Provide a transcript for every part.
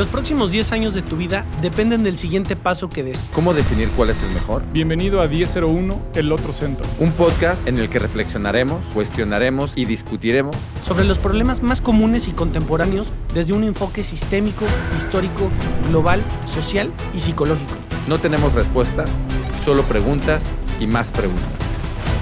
Los próximos 10 años de tu vida dependen del siguiente paso que des. ¿Cómo definir cuál es el mejor? Bienvenido a 1001, el otro centro. Un podcast en el que reflexionaremos, cuestionaremos y discutiremos sobre los problemas más comunes y contemporáneos desde un enfoque sistémico, histórico, global, social y psicológico. No tenemos respuestas, solo preguntas y más preguntas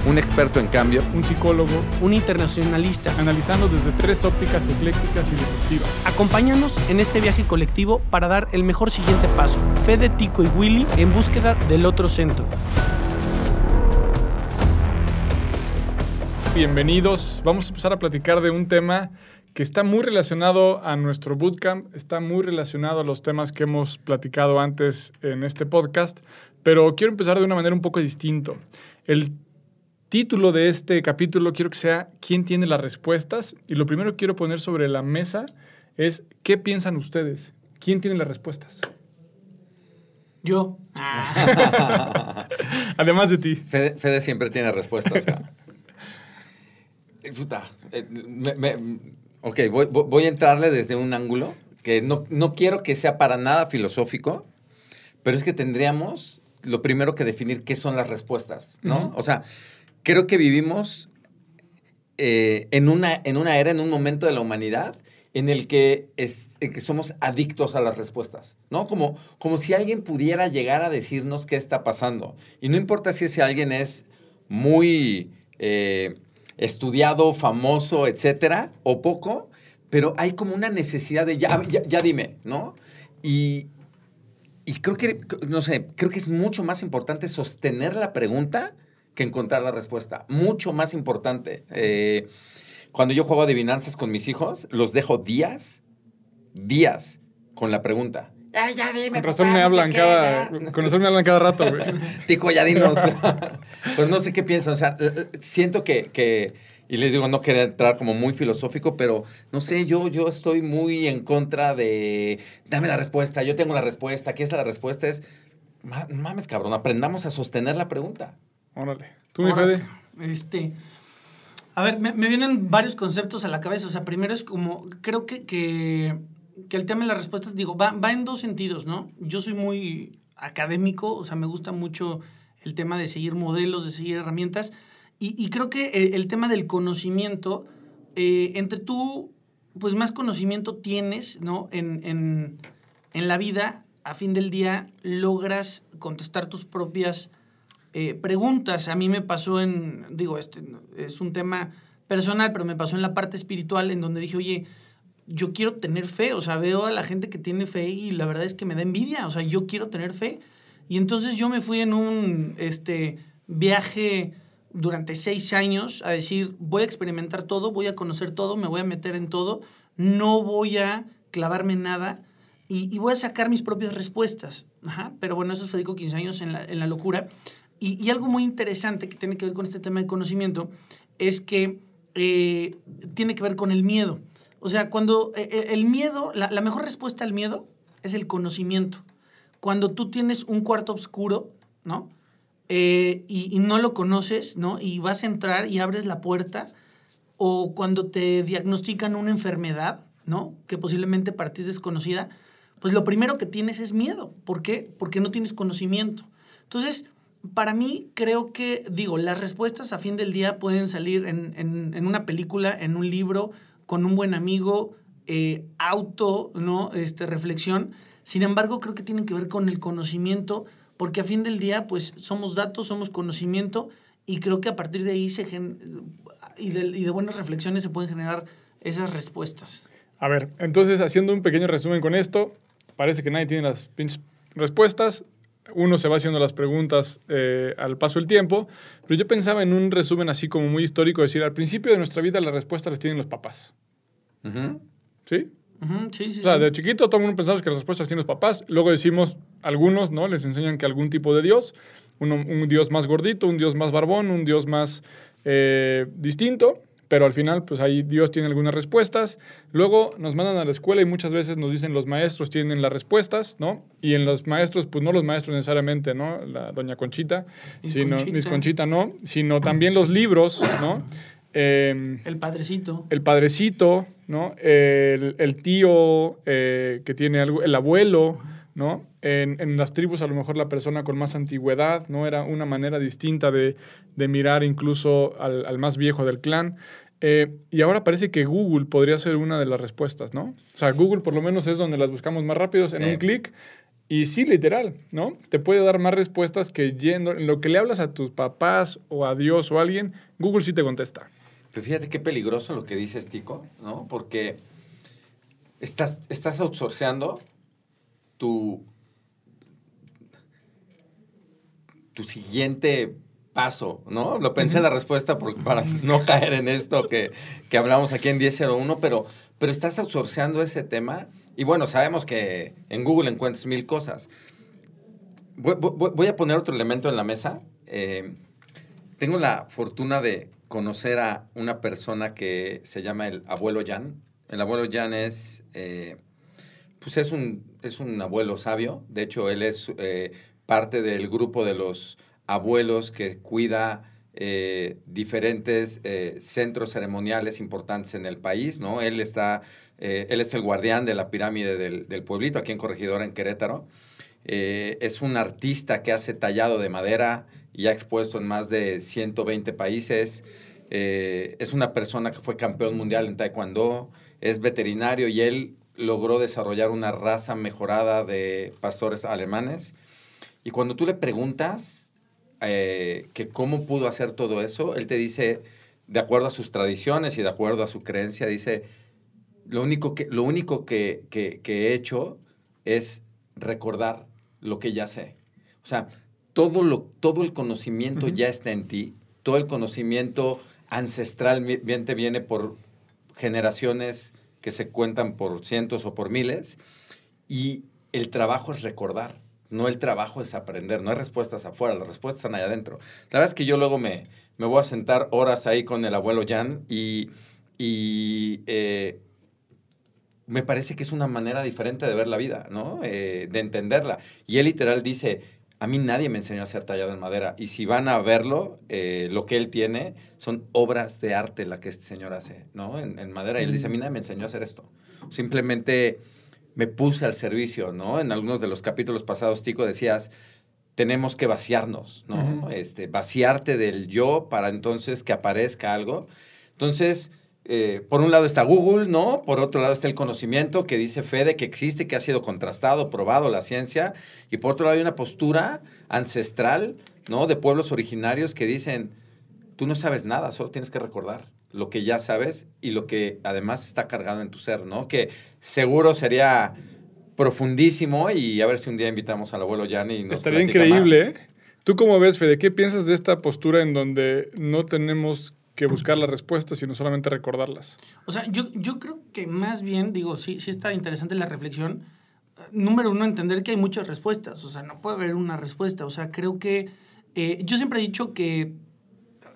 un experto en cambio, un psicólogo, un internacionalista, analizando desde tres ópticas eclécticas y disruptivas. Acompáñanos en este viaje colectivo para dar el mejor siguiente paso. Fede, Tico y Willy en búsqueda del otro centro. Bienvenidos. Vamos a empezar a platicar de un tema que está muy relacionado a nuestro bootcamp, está muy relacionado a los temas que hemos platicado antes en este podcast, pero quiero empezar de una manera un poco distinto. El título de este capítulo quiero que sea ¿Quién tiene las respuestas? Y lo primero que quiero poner sobre la mesa es ¿qué piensan ustedes? ¿Quién tiene las respuestas? Yo. Además de ti. Fede, siempre tiene respuestas. Eh, ok, voy, a entrarle desde un ángulo que no, no quiero que sea para nada filosófico, pero es que tendríamos lo primero que definir qué son las respuestas, ¿no? O sea, creo que vivimos eh, en, una, en una era, en un momento de la humanidad en el que, es, que somos adictos a las respuestas, ¿no? Como, como si alguien pudiera llegar a decirnos qué está pasando. Y no importa si ese alguien es muy eh, estudiado, famoso, etcétera, o poco, pero hay como una necesidad de ya, ya, dime, ¿no? Y, y creo que, no sé, creo que es mucho más importante sostener la pregunta que encontrar la respuesta. Mucho más importante. Eh, cuando yo juego adivinanzas con mis hijos, los dejo días, días con la pregunta. Ya dime, con razón me hablan cada, con razón me hablan cada rato, güey. Pico, ya dinos. pues no sé qué piensan. O sea, siento que, y les digo, no quería entrar como muy filosófico, pero no sé, yo, yo estoy muy en contra de, dame la respuesta, yo tengo la respuesta, ¿qué es la respuesta? Es, mames, cabrón, aprendamos a sostener la pregunta. Órale. ¿Tú, mi Fede? Este. A ver, me, vienen varios conceptos a la cabeza. O sea, primero es como, creo que, que, el tema de las respuestas, digo, va, va, en dos sentidos, ¿no? Yo soy muy académico, o sea, me gusta mucho el tema de seguir modelos, de seguir herramientas. Y, creo que el, tema del conocimiento, eh, entre tú, pues más conocimiento tienes, ¿no? En, en, en la vida, a fin del día, logras contestar tus propias eh, preguntas. A mí me pasó en, digo, este es un tema personal, pero me pasó en la parte espiritual en donde dije, oye, yo quiero tener fe, o sea, veo a la gente que tiene fe y la verdad es que me da envidia, o sea, yo quiero tener fe. Y entonces yo me fui en un este, viaje durante seis años a decir, voy a experimentar todo, voy a conocer todo, me voy a meter en todo, no voy a clavarme en nada y, voy a sacar mis propias respuestas. Pero bueno, eso fue 15 años en la, en la locura. Y, algo muy interesante que tiene que ver con este tema de conocimiento es que eh, tiene que ver con el miedo. O sea, cuando eh, eh, el miedo, la, mejor respuesta al miedo es el conocimiento. Cuando tú tienes un cuarto oscuro, ¿no? y, y, no lo conoces, ¿no? Y vas a entrar y abres la puerta, o cuando te diagnostican una enfermedad, ¿no? Que posiblemente para ti es desconocida, pues lo primero que tienes es miedo. ¿Por qué? Porque no tienes conocimiento. Entonces, para mí creo que, digo, las respuestas a fin del día pueden salir en, una película, en un libro, con un buen amigo, eh, auto, ¿no? Este, reflexión. Sin embargo, creo que tienen que ver con el conocimiento, porque a fin del día, pues somos datos, somos conocimiento, y creo que a partir de ahí se y, de, y de buenas reflexiones se pueden generar esas respuestas. A ver, entonces haciendo un pequeño resumen con esto, parece que nadie tiene las respuestas, uno se va haciendo las preguntas eh, al paso del tiempo, pero yo pensaba en un resumen así como muy histórico, decir, al principio de nuestra vida las respuestas las tienen los papás. ¿Sí? sí, sí. O sea, de chiquito todo el mundo pensamos que las respuestas tienen los papás, luego decimos, algunos, ¿no? Les enseñan que algún tipo de Dios, un Dios más gordito, un Dios más barbón, un Dios más eh, distinto, pero al final, pues ahí Dios tiene algunas respuestas. Luego nos mandan a la escuela y muchas veces nos dicen los maestros tienen las respuestas, ¿no? Y en los maestros, pues no los maestros necesariamente, ¿no? La doña Conchita, mis sino Conchita. Conchita no, sino también los libros, ¿no? em, El padrecito. el padrecito, ¿no? El, el tío eh, que tiene algo, el abuelo, ¿no? En, en las tribus a lo mejor la persona con más antigüedad, ¿no? Era una manera distinta de, de mirar incluso al, al más viejo del clan. Eh, y ahora parece que Google podría ser una de las respuestas, ¿no? O sea, Google por lo menos es donde las buscamos más rápidos en un clic. Y sí, literal, ¿no? Te puede dar más respuestas que yendo, en lo que le hablas a tus papás o a Dios o a alguien, Google sí te contesta. Pero fíjate qué peligroso lo que dices, Tico, ¿no? Porque estás, estás outsourceando tu, tu siguiente paso, ¿no? Lo pensé en la respuesta por- para no caer en esto que, que hablamos aquí en 1001, pero, pero estás outsourceando ese tema y bueno, sabemos que en Google encuentras mil cosas. Voy, voy- voy a poner otro elemento en la mesa. Eh, tengo la fortuna de conocer a una persona que se llama el abuelo Jan. El abuelo Jan es, eh, pues es un, es un abuelo sabio. De hecho, él es eh, parte del grupo de los abuelos que cuida eh, diferentes eh, centros ceremoniales importantes en el país, ¿no? Él está, él es el guardián de la pirámide del, del pueblito, aquí en Corregidora, en Querétaro. Es un artista que hace tallado de madera y ha expuesto en más de 120 países. Es una persona que fue campeón mundial en Taekwondo, es veterinario y él logró desarrollar una raza mejorada de pastores alemanes. Y cuando tú le preguntas eh, que cómo pudo hacer todo eso, él te dice, de acuerdo a sus tradiciones y de acuerdo a su creencia, dice, lo único que, lo único que, que- que he hecho es recordar lo que ya sé. O sea, todo, lo, todo el conocimiento ya está en ti, todo el conocimiento ancestral viene por generaciones que se cuentan por cientos o por miles, y el trabajo es recordar, no el trabajo es aprender, no hay respuestas afuera, las respuestas están allá adentro. La verdad es que yo luego me, me voy a sentar horas ahí con el abuelo Jan y, eh, me parece que es una manera diferente de ver la vida, ¿no? Eh, de entenderla. Y él literal dice, a mí nadie me enseñó a hacer tallado en madera. Y si van a verlo, eh, lo que él tiene son obras de arte la que este señor hace, ¿no? En, en madera. Y él dice, a mí nadie me enseñó a hacer esto. Simplemente me puse al servicio, ¿no? En algunos de los capítulos pasados, Tico, decías, tenemos que vaciarnos, ¿no? Este, vaciarte del yo para entonces que aparezca algo. Entonces, eh, por un lado está Google, ¿no? Por otro lado está el conocimiento que dice Fede que existe, que ha sido contrastado, probado, la ciencia. Y por otro lado hay una postura ancestral, ¿no? De pueblos originarios que dicen, tú no sabes nada, solo tienes que recordar lo que ya sabes y lo que además está cargado en tu ser, ¿no? Que seguro sería profundísimo y a ver si un día invitamos al abuelo Yanni y nos Estaría increíble, más. ¿eh? ¿Tú cómo ves, Fede? ¿Qué piensas de esta postura en donde no tenemos que buscar las respuestas, sino solamente recordarlas? O sea, yo, yo creo que más bien, digo, sí, sí está interesante la reflexión. Número uno, entender que hay muchas respuestas. O sea, no puede haber una respuesta. O sea, creo que. eh, yo siempre he dicho que.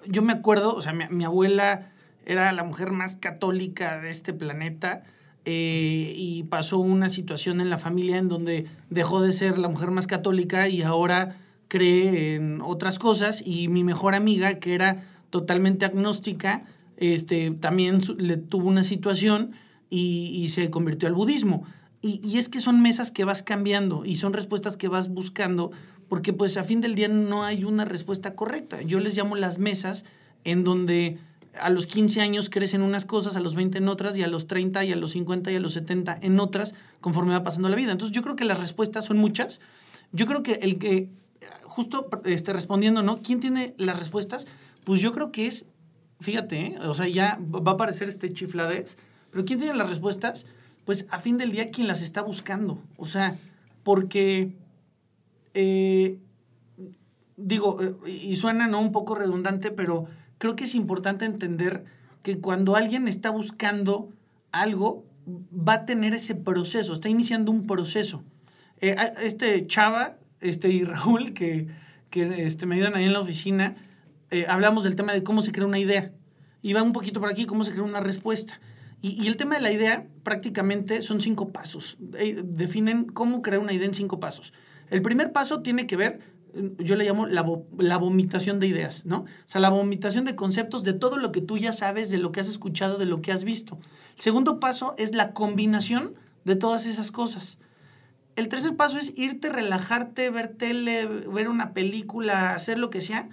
Yo me acuerdo, o sea, mi, mi abuela era la mujer más católica de este planeta. eh, y pasó una situación en la familia en donde dejó de ser la mujer más católica y ahora cree en otras cosas. Y mi mejor amiga, que era totalmente agnóstica, este, también le tuvo una situación y, se convirtió al budismo. Y, y es que son mesas que vas cambiando y son respuestas que vas buscando porque pues a fin del día no hay una respuesta correcta. Yo les llamo las mesas en donde a los 15 años crecen unas cosas, a los 20 en otras y a los 30 y a los 50 y a los 70 en otras conforme va pasando la vida. Entonces yo creo que las respuestas son muchas. Yo creo que el que, justo este, respondiendo, ¿no? ¿Quién tiene las respuestas? Pues yo creo que es, fíjate, ¿eh? o sea, ya va a aparecer este chifladez, pero ¿quién tiene las respuestas? Pues a fin del día quien las está buscando. O sea, porque, eh, digo, eh, y suena ¿no? un poco redundante, pero creo que es importante entender que cuando alguien está buscando algo, va a tener ese proceso, está iniciando un proceso. Este Chava este, y Raúl, que, que este, me ayudan ahí en la oficina, eh, hablamos del tema de cómo se crea una idea. Y va un poquito por aquí, cómo se crea una respuesta. Y, el tema de la idea prácticamente son cinco pasos. Eh, definen cómo crear una idea en cinco pasos. El primer paso tiene que ver yo le llamo la, la, vomitación de ideas, ¿no? O sea, la vomitación de conceptos de todo lo que tú ya sabes, de lo que has escuchado, de lo que has visto. El segundo paso es la combinación de todas esas cosas. El tercer paso es irte, relajarte, ver tele, ver una película, hacer lo que sea.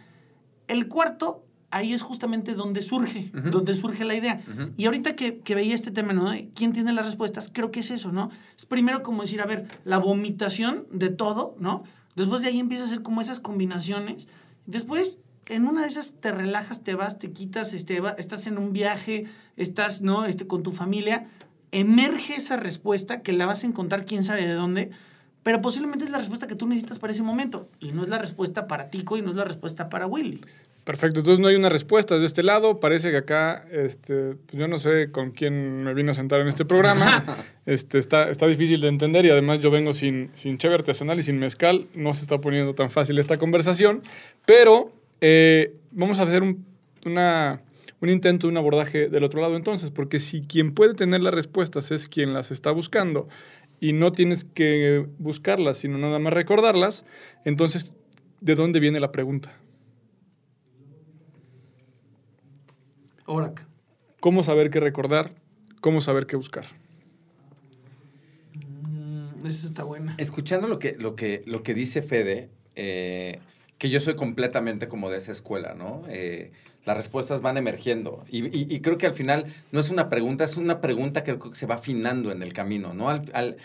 El cuarto, ahí es justamente donde surge, donde surge la idea. Y ahorita que, que, veía este tema, ¿no? ¿Quién tiene las respuestas? Creo que es eso, ¿no? Es primero como decir, a ver, la vomitación de todo, ¿no? Después de ahí empieza a hacer como esas combinaciones. Después, en una de esas te relajas, te vas, te quitas, este, estás en un viaje, estás, ¿no? Este, con tu familia. Emerge esa respuesta que la vas a encontrar quién sabe de dónde, pero posiblemente es la respuesta que tú necesitas para ese momento. Y no es la respuesta para Tico y no es la respuesta para Willy. Perfecto, entonces no hay una respuesta de este lado. Parece que acá, este, pues yo no sé con quién me vine a sentar en este programa. este, está, está difícil de entender y además yo vengo sin, sin cheve artesanal y sin mezcal. No se está poniendo tan fácil esta conversación, pero eh, vamos a hacer un, una, un intento, un abordaje del otro lado entonces, porque si quien puede tener las respuestas es quien las está buscando y no tienes que buscarlas, sino nada más recordarlas, entonces, ¿de dónde viene la pregunta? ¿Cómo saber qué recordar? ¿Cómo saber qué buscar? Mm, esa está buena. Escuchando lo que, lo que, lo que dice Fede, eh, que yo soy completamente como de esa escuela, ¿no? Eh, las respuestas van emergiendo. Y, creo que al final no es una pregunta, es una pregunta que creo que se va afinando en el camino, ¿no? Al,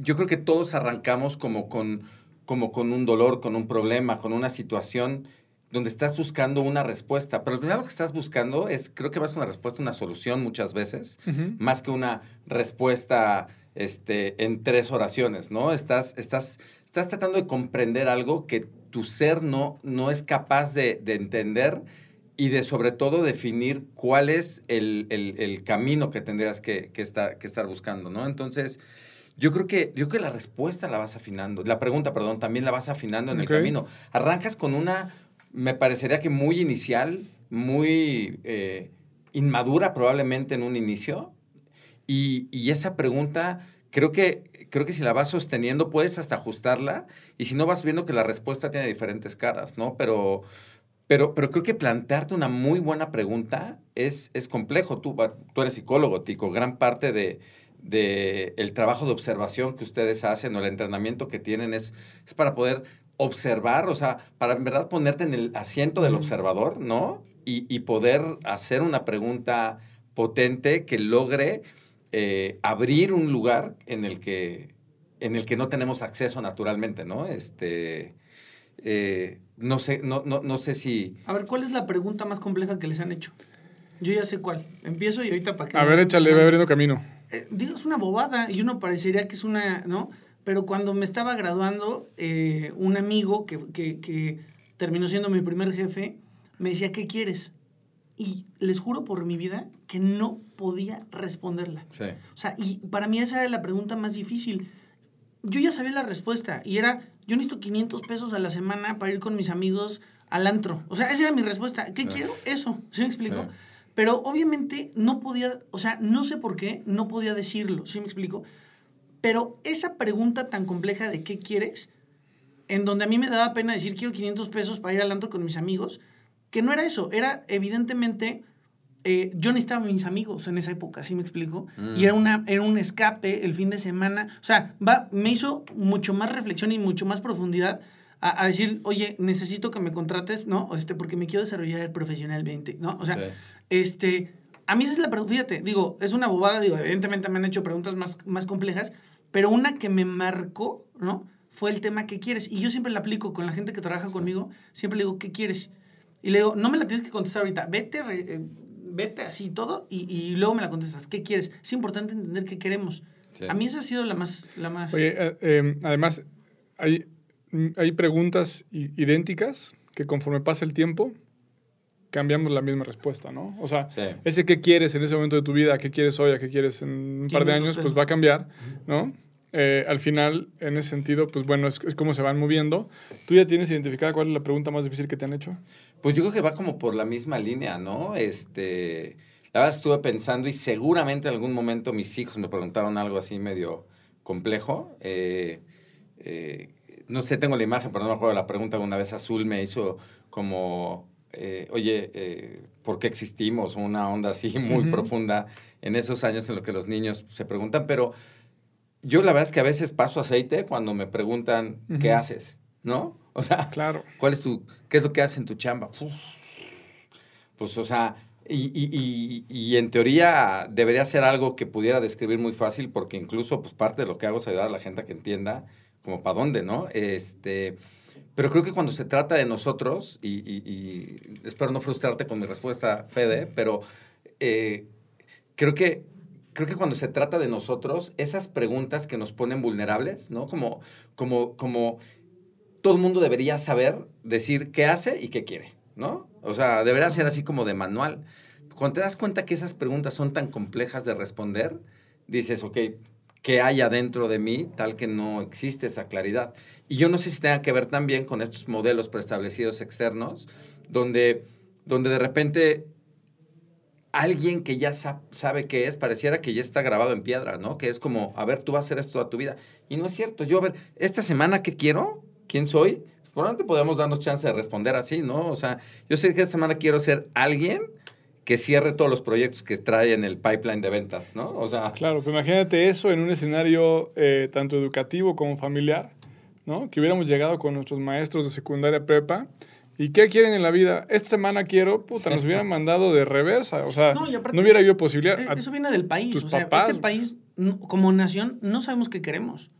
yo creo que todos arrancamos como con, como con un dolor, con un problema, con una situación donde estás buscando una respuesta, pero al final lo que estás buscando es, creo que más que una respuesta, una solución muchas veces, más que una respuesta este, en tres oraciones, ¿no? Estás, estás, estás tratando de comprender algo que tu ser no, no es capaz de, entender y de sobre todo definir cuál es el, camino que tendrías que, estar, que estar buscando, ¿no? Entonces, yo creo que, yo creo que la respuesta la vas afinando, la pregunta, perdón, también la vas afinando en el camino. Arrancas con una me parecería que muy inicial, muy eh, inmadura probablemente en un inicio. Y, esa pregunta, creo que, creo que si la vas sosteniendo, puedes hasta ajustarla. Y si no, vas viendo que la respuesta tiene diferentes caras, ¿no? Pero, pero, pero creo que plantearte una muy buena pregunta es, es complejo. Tú, tú eres psicólogo, Tico. Gran parte de, el trabajo de observación que ustedes hacen o el entrenamiento que tienen es, es para poder observar, o sea, para en verdad ponerte en el asiento del observador, ¿no? Y, poder hacer una pregunta potente que logre eh, abrir un lugar en el que en el que no tenemos acceso naturalmente, ¿no? Este, eh, no sé, no, no, no sé si. A ver, ¿cuál es la pregunta más compleja que les han hecho? Yo ya sé cuál. Empiezo y ahorita para que. A ver, échale, voy abriendo camino. Eh, digo, es una bobada y uno parecería que es una, ¿no? Pero cuando me estaba graduando, eh, un amigo que, que, que, terminó siendo mi primer jefe, me decía, ¿qué quieres? Y les juro por mi vida que no podía responderla. Sí. O sea, y para mí esa era la pregunta más difícil. Yo ya sabía la respuesta y era, yo necesito 500 pesos a la semana para ir con mis amigos al antro. O sea, esa era mi respuesta. ¿Qué quiero? Eso. ¿Sí me explico? Pero obviamente no podía, o sea, no sé por qué, no podía decirlo. ¿Sí me explico? Pero esa pregunta tan compleja de qué quieres, en donde a mí me daba pena decir quiero 500 pesos para ir al antro con mis amigos, que no era eso, era evidentemente, eh, yo necesitaba mis amigos en esa época, ¿sí me explico? Mm. Y era, una, era un escape el fin de semana, o sea, va, me hizo mucho más reflexión y mucho más profundidad a, decir, oye, necesito que me contrates, ¿no? Este, porque me quiero desarrollar profesionalmente, ¿no? O sea, este, a mí esa es la pregunta, fíjate, digo, es una bobada, digo, evidentemente me han hecho preguntas más, más complejas, pero una que me marcó, ¿no? Fue el tema ¿qué quieres? Y yo siempre la aplico con la gente que trabaja conmigo, siempre le digo, ¿qué quieres? Y le digo, no me la tienes que contestar ahorita, vete, eh, vete así todo y, y, luego me la contestas, ¿qué quieres? Es importante entender qué queremos. A mí esa ha sido la más... La más... Oye, eh, em, además, hay, hay preguntas idénticas que conforme pasa el tiempo cambiamos la misma respuesta, ¿no? O sea, ese qué quieres en ese momento de tu vida, qué quieres hoy, a qué quieres en un par de años, pues va a cambiar, ¿no? Eh, al final, en ese sentido, pues bueno, es, es como se van moviendo. ¿Tú ya tienes identificada cuál es la pregunta más difícil que te han hecho? Pues yo creo que va como por la misma línea, ¿no? Este, la verdad estuve pensando y seguramente en algún momento mis hijos me preguntaron algo así medio complejo. Eh, eh, no sé, tengo la imagen, pero no me acuerdo la pregunta. Una vez Azul me hizo como, eh, oye, ¿por qué existimos? Una onda así muy profunda en esos años en los que los niños se preguntan. Pero yo la verdad es que a veces paso aceite cuando me preguntan, ¿qué haces? ¿No? O sea, claro. ¿cuál es tu, qué es lo que haces en tu chamba? Pues, o sea, y, y, y, en teoría debería ser algo que pudiera describir muy fácil porque incluso pues parte de lo que hago es ayudar a la gente a que entienda como para dónde, ¿no? Este, pero creo que cuando se trata de nosotros, y, espero no frustrarte con mi respuesta, Fede, pero eh, creo que creo que cuando se trata de nosotros, esas preguntas que nos ponen vulnerables, ¿no? Como, como, como todo mundo debería saber decir qué hace y qué quiere, ¿no? O sea, debería ser así como de manual. Cuando te das cuenta que esas preguntas son tan complejas de responder, dices, ok, ¿qué hay adentro de mí tal que no existe esa claridad? Y yo no sé si tenga que ver también con estos modelos preestablecidos externos, donde, donde de repente alguien que ya sabe qué es, pareciera que ya está grabado en piedra, ¿no? Que es como, a ver, tú vas a hacer esto a tu vida. Y no es cierto. Yo, a ver, esta semana, ¿qué quiero? ¿Quién soy? Probablemente podemos darnos chance de responder así, ¿no? O sea, yo sé que esta semana quiero ser alguien que cierre todos los proyectos que trae en el pipeline de ventas, ¿no? O sea... Claro, pero imagínate eso en un escenario eh, tanto educativo como familiar, ¿no? Que hubiéramos llegado con nuestros maestros de secundaria prepa ¿Y qué quieren en la vida? Esta semana quiero, puta, nos hubieran mandado de reversa. O sea, no, hubiera habido posibilidad. Eh, eso viene del país. O sea, este país, como nación, no sabemos qué queremos.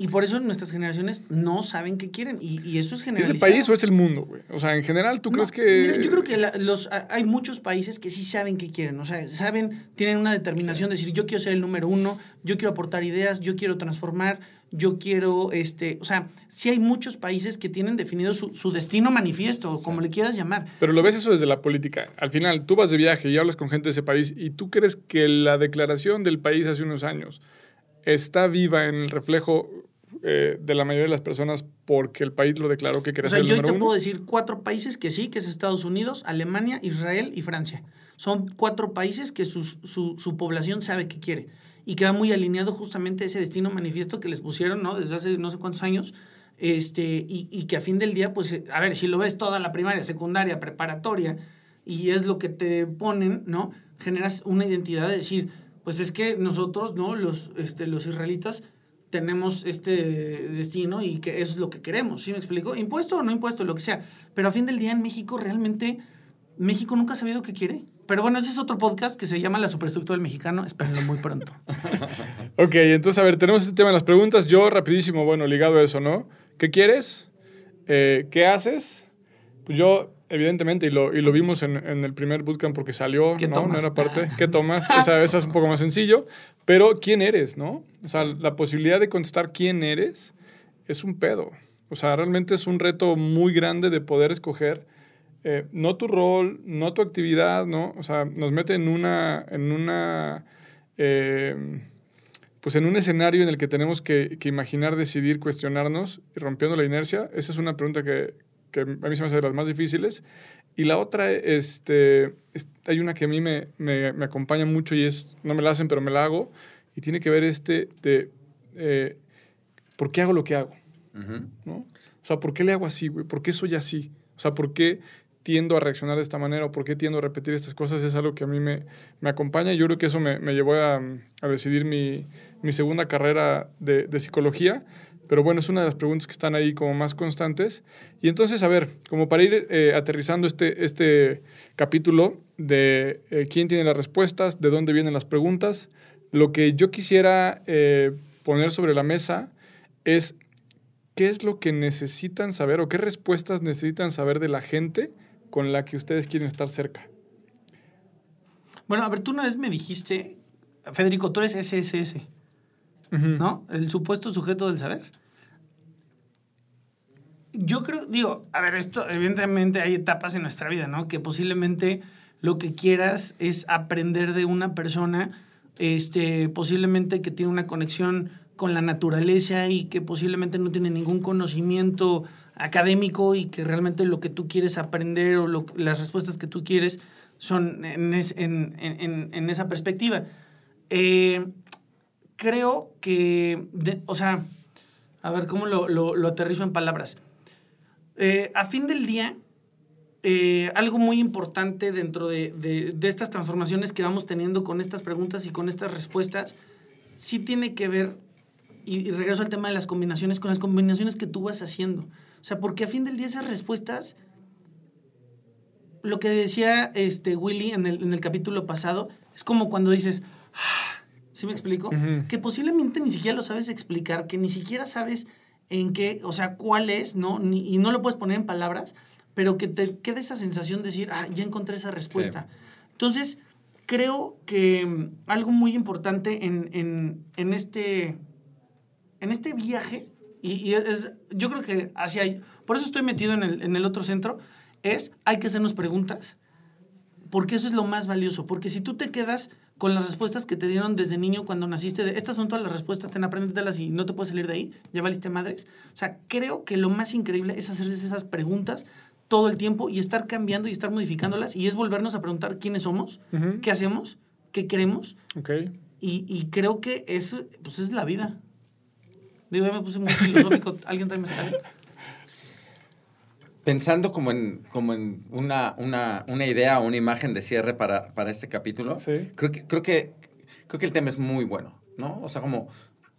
Y por eso nuestras generaciones no saben qué quieren. Y, y eso es generalizado. ¿Es el país o es el mundo, güey? O sea, en general, ¿tú crees que...? yo creo que los, hay muchos países que sí saben qué quieren. O sea, saben, tienen una determinación de decir, yo quiero ser el número uno, yo quiero aportar ideas, yo quiero transformar, yo quiero, este... O sea, sí hay muchos países que tienen definido su, su destino manifiesto, como le quieras llamar. Pero lo ves eso desde la política. Al final, tú vas de viaje y hablas con gente de ese país y tú crees que la declaración del país hace unos años está viva en el reflejo eh, de la mayoría de las personas porque el país lo declaró que quería o sea, yo te puedo decir cuatro países que sí, que es Estados Unidos, Alemania, Israel y Francia. Son cuatro países que su, su, su población sabe que quiere y que va muy alineado justamente a ese destino manifiesto que les pusieron, ¿no? Desde hace no sé cuántos años. Este, y, y que a fin del día, pues, a ver, si lo ves toda la primaria, secundaria, preparatoria, y es lo que te ponen, ¿no? Generas una identidad de decir, pues es que nosotros, ¿no? Los, este, los israelitas tenemos este destino y que eso es lo que queremos, ¿sí me explico? Impuesto o no impuesto, lo que sea. Pero a fin del día en México realmente, México nunca ha sabido qué quiere. Pero bueno, ese es otro podcast que se llama La Superestructura del Mexicano. Espérenlo muy pronto. ok, entonces a ver, tenemos este tema de las preguntas. Yo rapidísimo, bueno, ligado a eso, ¿no? ¿Qué quieres? Eh, ¿Qué haces? Pues yo evidentemente, y lo, y lo vimos en, en, el primer bootcamp porque salió, ¿no? No era parte. ¿Qué tomas? Esa, esa, es un poco más sencillo. Pero, ¿quién eres, no? O sea, la posibilidad de contestar quién eres es un pedo. O sea, realmente es un reto muy grande de poder escoger eh, no tu rol, no tu actividad, ¿no? O sea, nos mete en una, en una, eh, pues en un escenario en el que tenemos que, imaginar, decidir, cuestionarnos y rompiendo la inercia. Esa es una pregunta que, que a mí se me hace de las más difíciles. Y la otra, este, hay una que a mí me, me, me, acompaña mucho y es, no me la hacen, pero me la hago, y tiene que ver este de, eh, ¿por qué hago lo que hago? ¿no? O sea, ¿por qué le hago así, güey? ¿Por qué soy así? O sea, ¿por qué tiendo a reaccionar de esta manera o por qué tiendo a repetir estas cosas? Es algo que a mí me, me acompaña yo creo que eso me, me llevó a, a, decidir mi, mi segunda carrera de, de psicología pero bueno, es una de las preguntas que están ahí como más constantes. Y entonces, a ver, como para ir eh, aterrizando este, este capítulo de eh, quién tiene las respuestas, de dónde vienen las preguntas, lo que yo quisiera eh, poner sobre la mesa es qué es lo que necesitan saber o qué respuestas necesitan saber de la gente con la que ustedes quieren estar cerca. Bueno, a ver, tú una vez me dijiste, Federico, tú eres SSS. ¿No? El supuesto sujeto del saber. Yo creo, digo, a ver, esto, evidentemente hay etapas en nuestra vida, ¿no? Que posiblemente lo que quieras es aprender de una persona, este, posiblemente que tiene una conexión con la naturaleza y que posiblemente no tiene ningún conocimiento académico y que realmente lo que tú quieres aprender o las respuestas que tú quieres son en, en esa perspectiva. Eh, creo que, o sea, A ver, ¿cómo lo, lo, aterrizo en palabras? Eh, a fin del día, eh, algo muy importante dentro de, de, de, estas transformaciones que vamos teniendo con estas preguntas y con estas respuestas, sí tiene que ver, y, y, regreso al tema de las combinaciones, con las combinaciones que tú vas haciendo. O sea, porque a fin del día esas respuestas, lo que decía este Willy en el, en el capítulo pasado, es como cuando dices, ah, ¿sí me explico? Uh -huh. Que posiblemente ni siquiera lo sabes explicar, que ni siquiera sabes en qué, o sea, cuál es, ¿no? Ni, y no lo puedes poner en palabras, pero que te quede esa sensación de decir, ah, ya encontré esa respuesta. Sí. Entonces, creo que mm, algo muy importante en, en, en, este, en este viaje, y, y, es, yo creo que hacia, por eso estoy metido en el, en el otro centro, es, hay que hacernos preguntas, porque eso es lo más valioso, porque si tú te quedas con las respuestas que te dieron desde niño cuando naciste, de, estas son todas las respuestas, ten, apréndetelas y no te puedes salir de ahí, ya valiste madres. O sea, creo que lo más increíble es hacerse esas preguntas todo el tiempo y estar cambiando y estar modificándolas y es volvernos a preguntar quiénes somos, uh -huh. qué hacemos, qué queremos. Okay. Y, y, creo que eso pues es la vida. Digo, ya me puse muy filosófico. ¿Alguien también me está Pensando como en, como en una, una, una idea o una imagen de cierre para, para este capítulo, sí. creo, que, creo, que, creo que el tema es muy bueno, ¿no? O sea, como,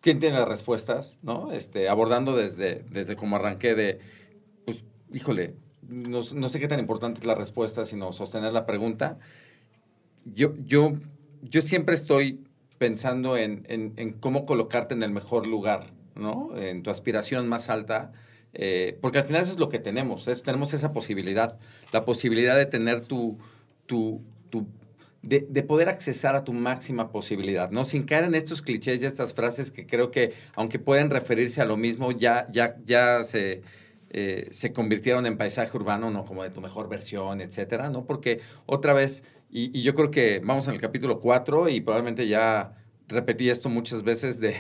¿quién tiene las respuestas, no? Este, abordando desde, desde como arranqué de, pues, híjole, no, no, sé qué tan importante es la respuesta, sino sostener la pregunta. Yo, yo, yo siempre estoy pensando en, en, en, cómo colocarte en el mejor lugar, ¿no? En tu aspiración más alta. Eh, porque al final eso es lo que tenemos, es, tenemos esa posibilidad, la posibilidad de tener tu, tu, tu de, de, poder accesar a tu máxima posibilidad, ¿no? Sin caer en estos clichés y estas frases que creo que, aunque pueden referirse a lo mismo, ya, ya, ya se, eh, se convirtieron en paisaje urbano, ¿no? Como de tu mejor versión, etcétera, ¿no? Porque otra vez, y, y yo creo que vamos en el capítulo 4 y probablemente ya repetí esto muchas veces de,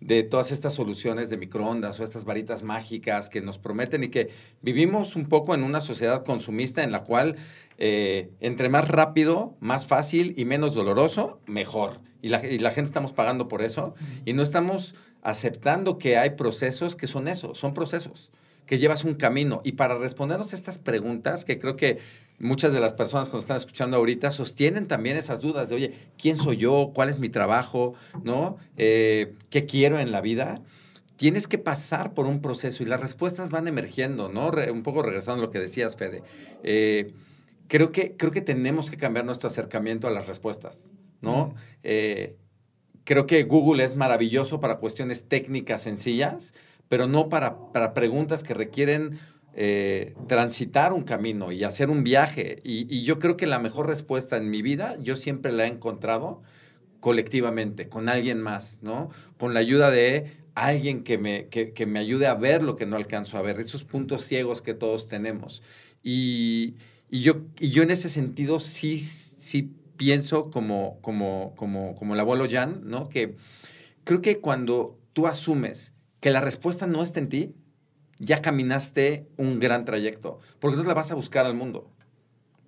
de, todas estas soluciones de microondas o estas varitas mágicas que nos prometen y que vivimos un poco en una sociedad consumista en la cual eh, entre más rápido, más fácil y menos doloroso, mejor. Y la, y la gente estamos pagando por eso y no estamos aceptando que hay procesos que son eso, son procesos que llevas un camino. Y para respondernos estas preguntas, que creo que muchas de las personas que nos están escuchando ahorita sostienen también esas dudas de, oye, ¿quién soy yo? ¿Cuál es mi trabajo? ¿No? Eh, ¿Qué quiero en la vida? Tienes que pasar por un proceso y las respuestas van emergiendo, ¿no? Re, un poco regresando a lo que decías, Fede. Eh, creo, que, creo que tenemos que cambiar nuestro acercamiento a las respuestas, ¿no? Eh, creo que Google es maravilloso para cuestiones técnicas sencillas, pero no para, para preguntas que requieren eh, transitar un camino y hacer un viaje. Y, yo creo que la mejor respuesta en mi vida, yo siempre la he encontrado colectivamente, con alguien más, ¿no? Con la ayuda de alguien que me, que, que me ayude a ver lo que no alcanzo a ver, esos puntos ciegos que todos tenemos. Y, y, yo, y yo en ese sentido sí, sí pienso como, como, como, como el abuelo Jan, ¿no? Que creo que cuando tú asumes que la respuesta no está en ti, ya caminaste un gran trayecto, porque entonces la vas a buscar al mundo.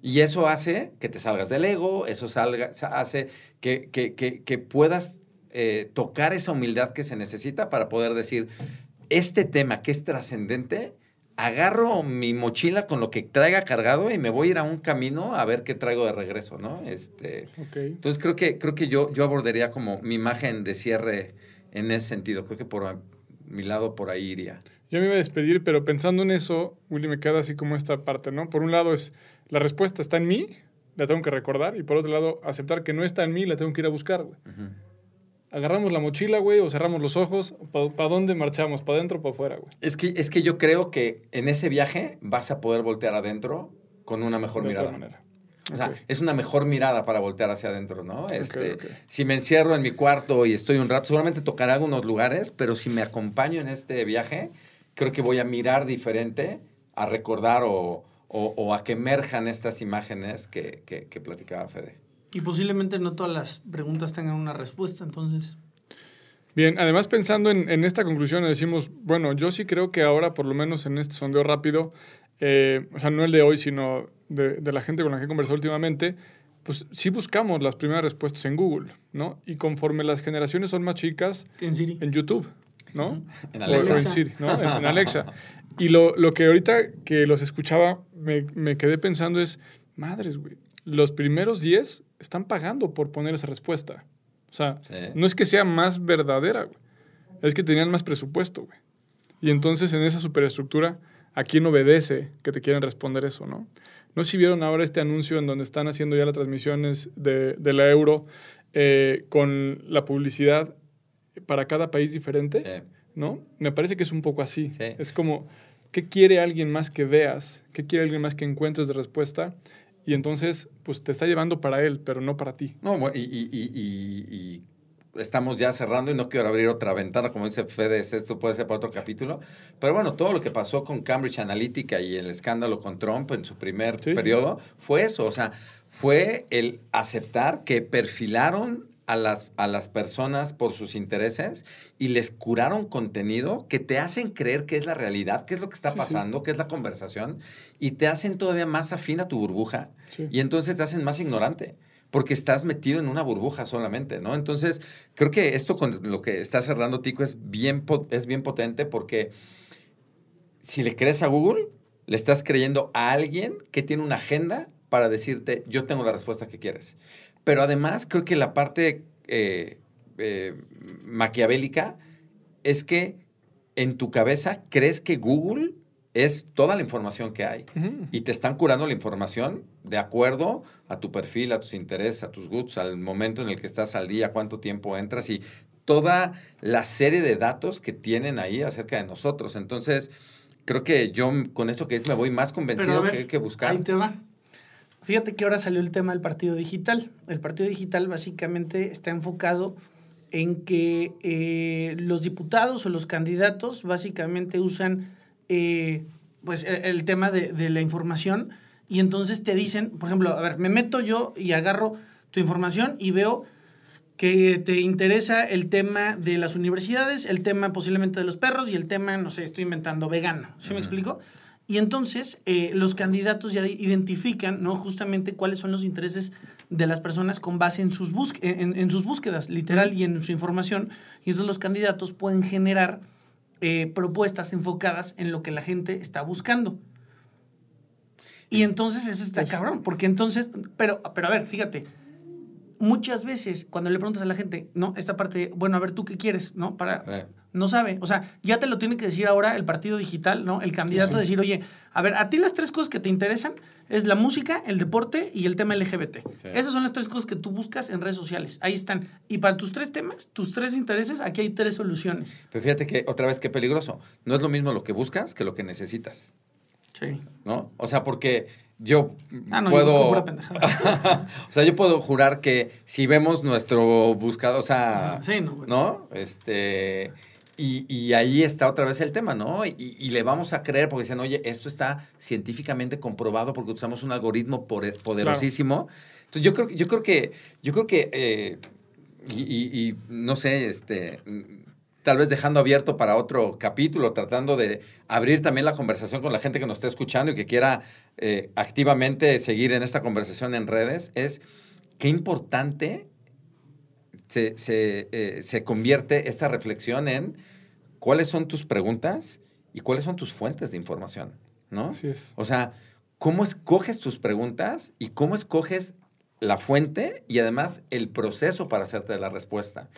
Y eso hace que te salgas del ego, eso salga, hace que, que, que, que puedas eh, tocar esa humildad que se necesita para poder decir, este tema que es trascendente, agarro mi mochila con lo que traiga cargado y me voy a ir a un camino a ver qué traigo de regreso, ¿no? Este, okay. Entonces creo que, creo que yo, yo abordaría como mi imagen de cierre en ese sentido. Creo que por mi lado por ahí iría. Yo me iba a despedir, pero pensando en eso, Willy, me queda así como esta parte, ¿no? Por un lado es, la respuesta está en mí, la tengo que recordar, y por otro lado, aceptar que no está en mí, la tengo que ir a buscar, güey. Uh -huh. Agarramos la mochila, güey, o cerramos los ojos, ¿para pa dónde marchamos? ¿Para adentro o para afuera, güey? Es que, es que yo creo que en ese viaje vas a poder voltear adentro con una mejor de mirada. Manera. O sea, okay. es una mejor mirada para voltear hacia adentro, ¿no? Este, okay, okay. Si me encierro en mi cuarto y estoy un rato, seguramente tocaré algunos lugares, pero si me acompaño en este viaje, creo que voy a mirar diferente, a recordar o, o, o a que emerjan estas imágenes que, que, que, platicaba Fede. Y posiblemente no todas las preguntas tengan una respuesta, entonces. Bien, además pensando en, en esta conclusión, decimos, bueno, yo sí creo que ahora, por lo menos en este sondeo rápido, eh, o sea, no el de hoy, sino de, de, la gente con la que he conversado últimamente, pues sí buscamos las primeras respuestas en Google, ¿no? Y conforme las generaciones son más chicas, en, Siri. en YouTube. ¿no? En Alexa. O, en Siri, ¿no? En, en Alexa. Y lo, lo que ahorita que los escuchaba, me, me quedé pensando es, madres, güey, los primeros 10 están pagando por poner esa respuesta. O sea, Sí. no es que sea más verdadera, güey. Es que tenían más presupuesto, güey. Y entonces en esa superestructura, ¿a quién obedece que te quieren responder eso, no? No sé si vieron ahora este anuncio en donde están haciendo ya las transmisiones de, de la euro eh, con la publicidad para cada país diferente, Sí. ¿no? Me parece que es un poco así. Sí. Es como, ¿qué quiere alguien más que veas? ¿Qué quiere alguien más que encuentres de respuesta? Y entonces, pues te está llevando para él, pero no para ti. No, y, y- y- y- y estamos ya cerrando y no quiero abrir otra ventana, como dice Fede, esto puede ser para otro capítulo. Pero bueno, todo lo que pasó con Cambridge Analytica y el escándalo con Trump en su primer Sí, sí. periodo fue eso. O sea, fue el aceptar que perfilaron a las, a las personas por sus intereses y les curaron contenido que te hacen creer que es la realidad, qué es lo que está Sí, sí. pasando, qué es la conversación, y te hacen todavía más afín a tu burbuja. Sí. Y entonces te hacen más ignorante, porque estás metido en una burbuja solamente, ¿no? Entonces, creo que esto con lo que está cerrando Tico es bien, es bien potente porque si le crees a Google, le estás creyendo a alguien que tiene una agenda para decirte, yo tengo la respuesta que quieres. Pero además, creo que la parte eh, eh, maquiavélica es que en tu cabeza crees que Google es toda la información que hay. Y te están curando la información de acuerdo a tu perfil, a tus intereses, a tus gustos, al momento en el que estás al día, cuánto tiempo entras y toda la serie de datos que tienen ahí acerca de nosotros. Entonces, creo que yo con esto que es me voy más convencido ver, que hay que buscar. Ahí te va. Fíjate que ahora salió el tema del partido digital. El partido digital básicamente está enfocado en que eh, los diputados o los candidatos básicamente usan eh, pues el, el tema de, de la información y entonces te dicen, por ejemplo, a ver, me meto yo y agarro tu información y veo que te interesa el tema de las universidades, el tema posiblemente de los perros y el tema, no sé, estoy inventando vegano. ¿Sí me explico? Y entonces eh, los candidatos ya identifican, ¿no? Justamente cuáles son los intereses de las personas con base en sus, en, en sus búsquedas, literal, y en su información. Y entonces los candidatos pueden generar eh, propuestas enfocadas en lo que la gente está buscando. Y entonces eso está cabrón, porque entonces, pero, pero a ver, fíjate, muchas veces cuando le preguntas a la gente, ¿no? Esta parte, bueno, a ver, ¿tú qué quieres? ¿No? Para... No sabe. O sea, ya te lo tiene que decir ahora el partido digital, ¿no? El candidato sí. decir, oye, a ver, a ti las tres cosas que te interesan es la música, el deporte y el tema LGBT. Sí. Esas son las tres cosas que tú buscas en redes sociales. Ahí están. Y para tus tres temas, tus tres intereses, aquí hay tres soluciones. Pero fíjate que otra vez qué peligroso. No es lo mismo lo que buscas que lo que necesitas, Sí. ¿no? O sea, porque yo Ah, no, yo puedo... busco pura pendejada. o sea, yo puedo jurar que si vemos nuestro buscador, o sea, sí, no, güey. ¿no? Este, y, y ahí está otra vez el tema, ¿no? Y, y le vamos a creer porque dicen, oye, esto está científicamente comprobado porque usamos un algoritmo poderosísimo. Entonces, yo creo, yo creo que, yo creo que, eh, y, no sé, este, tal vez dejando abierto para otro capítulo, tratando de abrir también la conversación con la gente que nos está escuchando y que quiera eh, activamente seguir en esta conversación en redes, es qué importante se, se, eh, se convierte esta reflexión en cuáles son tus preguntas y cuáles son tus fuentes de información, ¿no? Así es. O sea, cómo escoges tus preguntas y cómo escoges la fuente y además el proceso para hacerte la respuesta.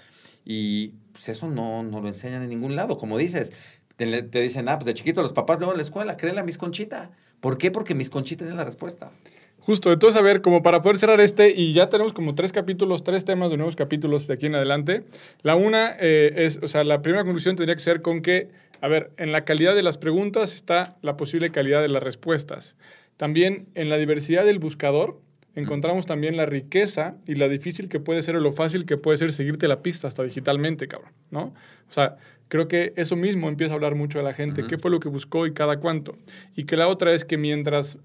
Y pues eso no, no lo enseñan en ningún lado. Como dices, te, te dicen, ah, pues de chiquito los papás luego en la escuela, créele a Miss Conchita. ¿Por qué? Porque Miss Conchita tiene la respuesta. Justo, entonces, a ver, como para poder cerrar este, y ya tenemos como tres capítulos, tres temas de nuevos capítulos de aquí en adelante. La una eh, es, o sea, la primera conclusión tendría que ser con que, a ver, en la calidad de las preguntas está la posible calidad de las respuestas. También en la diversidad del buscador encontramos también la riqueza y la difícil que puede ser o lo fácil que puede ser seguirte la pista hasta digitalmente, cabrón, ¿no? O sea, creo que eso mismo empieza a hablar mucho de la gente, qué fue lo que buscó y cada cuánto. Y que la otra es que mientras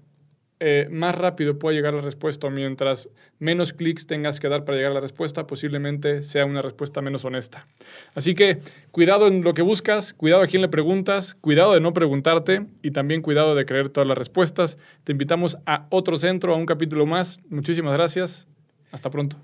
eh, más rápido pueda llegar la respuesta o mientras menos clics tengas que dar para llegar a la respuesta, posiblemente sea una respuesta menos honesta. Así que cuidado en lo que buscas, cuidado a quién le preguntas, cuidado de no preguntarte y también cuidado de creer todas las respuestas. Te invitamos a otro centro, a un capítulo más. Muchísimas gracias. Hasta pronto.